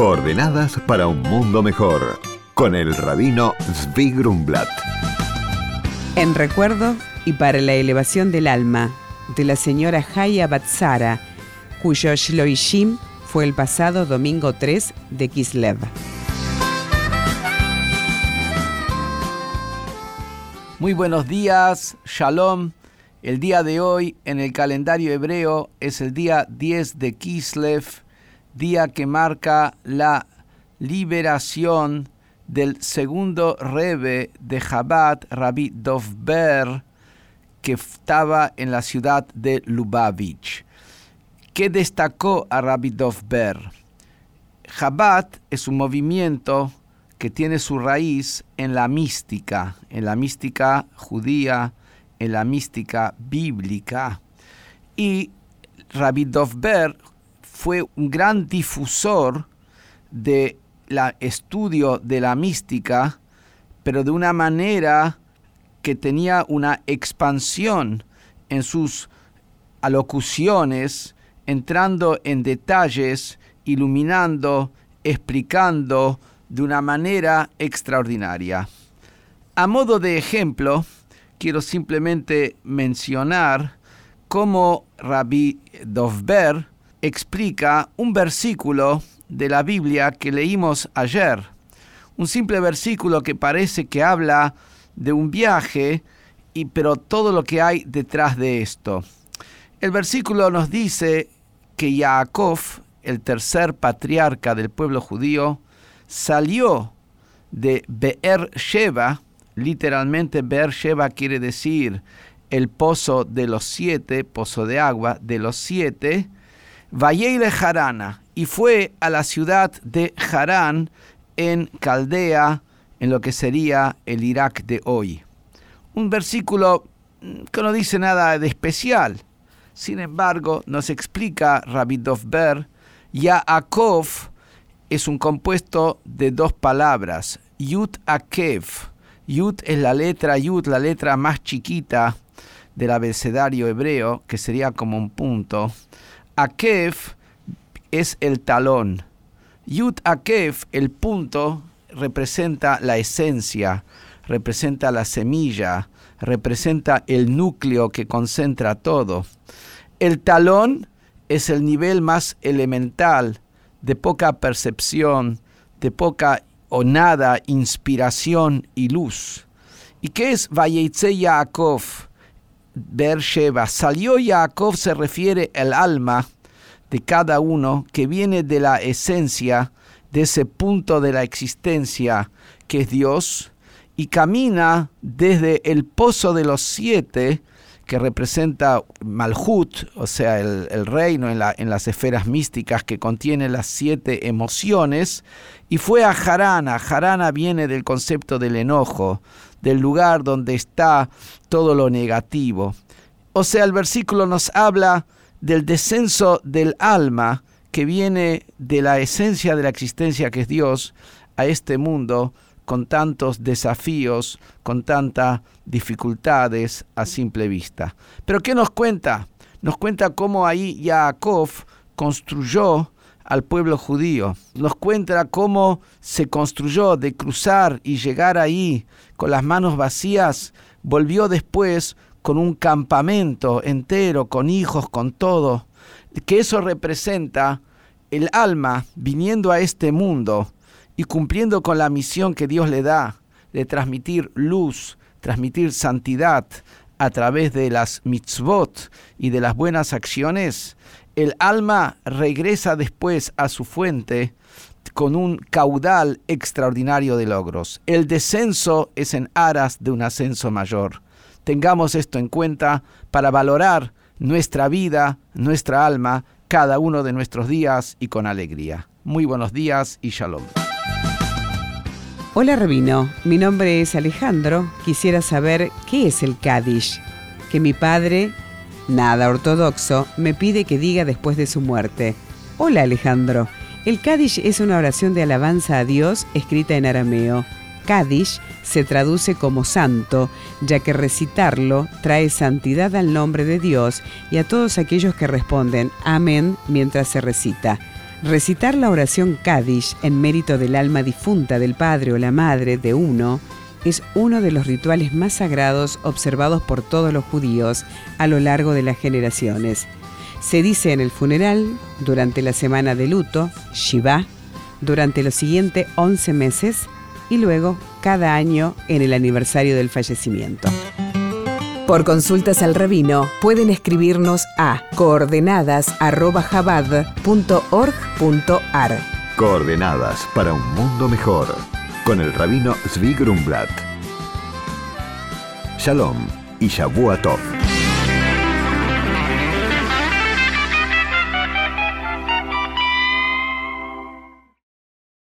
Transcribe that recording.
Coordenadas para un mundo mejor. Con el rabino Zvi Grumblat. En recuerdo y para la elevación del alma de la señora Haya Batsara, cuyo Shloishim fue el pasado domingo 3 de Kislev. Muy buenos días, Shalom. El día de hoy en el calendario hebreo es el día 10 de Kislev, día que marca la liberación del segundo rebe de Chabad, Rabbi Dovber, que estaba en la ciudad de Lubavitch. ¿Qué destacó a Rabbi Dovber? Chabad es un movimiento que tiene su raíz en la mística, en la mística judía, en la mística bíblica. Y Rabbi Dovber fue un gran difusor de la estudio de la mística, pero de una manera que tenía una expansión en sus alocuciones, entrando en detalles, iluminando, explicando, de una manera extraordinaria. A modo de ejemplo, quiero simplemente mencionar cómo Rabbi Dovber explica un versículo de la Biblia que leímos ayer. Un simple versículo que parece que habla de un viaje, y, pero todo lo que hay detrás de esto. El versículo nos dice que Jacob, el tercer patriarca del pueblo judío, salió de Beer Sheba, literalmente Beer Sheba quiere decir el pozo de los siete, pozo de agua de los siete, Valleile Harana, y fue a la ciudad de Harán en Caldea, en lo que sería el Irak de hoy. Un versículo que no dice nada de especial. Sin embargo, nos explica Rabbi Dovber, Yaakov es un compuesto de dos palabras, Yud Akev. Yud es la letra Yud, la letra más chiquita del abecedario hebreo, que sería como un punto. Akev es el talón. Yud Akev, el punto, representa la esencia, representa la semilla, representa el núcleo que concentra todo. El talón es el nivel más elemental, de poca percepción, de poca o nada inspiración y luz. ¿Y qué es Vayeitze Yaakov? Beersheba. Salió Yaakov se refiere al alma de cada uno que viene de la esencia de ese punto de la existencia que es Dios y camina desde el pozo de los siete que representa Malhut, o sea, el, reino en, en, las esferas místicas que contiene las siete emociones, y fue a Jarana. Jarana viene del concepto del enojo, del lugar donde está todo lo negativo. O sea, el versículo nos habla del descenso del alma que viene de la esencia de la existencia que es Dios a este mundo con tantos desafíos, con tantas dificultades a simple vista. Pero ¿qué nos cuenta? Nos cuenta cómo ahí Jacob construyó al pueblo judío. Nos cuenta cómo se construyó de cruzar y llegar ahí con las manos vacías. Volvió después con un campamento entero, con hijos, con todo. Que eso representa el alma viniendo a este mundo y cumpliendo con la misión que Dios le da de transmitir luz, transmitir santidad a través de las mitzvot y de las buenas acciones, el alma regresa después a su fuente con un caudal extraordinario de logros. El descenso es en aras de un ascenso mayor. Tengamos esto en cuenta para valorar nuestra vida, nuestra alma, cada uno de nuestros días y con alegría. Muy buenos días y shalom. Hola Rabino, mi nombre es Alejandro. Quisiera saber qué es el Kaddish, que mi padre, nada ortodoxo, me pide que diga después de su muerte. Hola Alejandro, el Kaddish es una oración de alabanza a Dios escrita en arameo. Kaddish se traduce como santo, ya que recitarlo trae santidad al nombre de Dios y a todos aquellos que responden amén mientras se recita. Recitar la oración Kaddish en mérito del alma difunta del padre o la madre de uno es uno de los rituales más sagrados observados por todos los judíos a lo largo de las generaciones. Se dice en el funeral, durante la semana de luto, Shiva, durante los siguientes 11 meses y luego cada año en el aniversario del fallecimiento. Por consultas al rabino pueden escribirnos a coordenadas.jabad.org.ar. Coordenadas para un mundo mejor con el rabino Zvi Grumblat. Shalom y Shavuot Tov.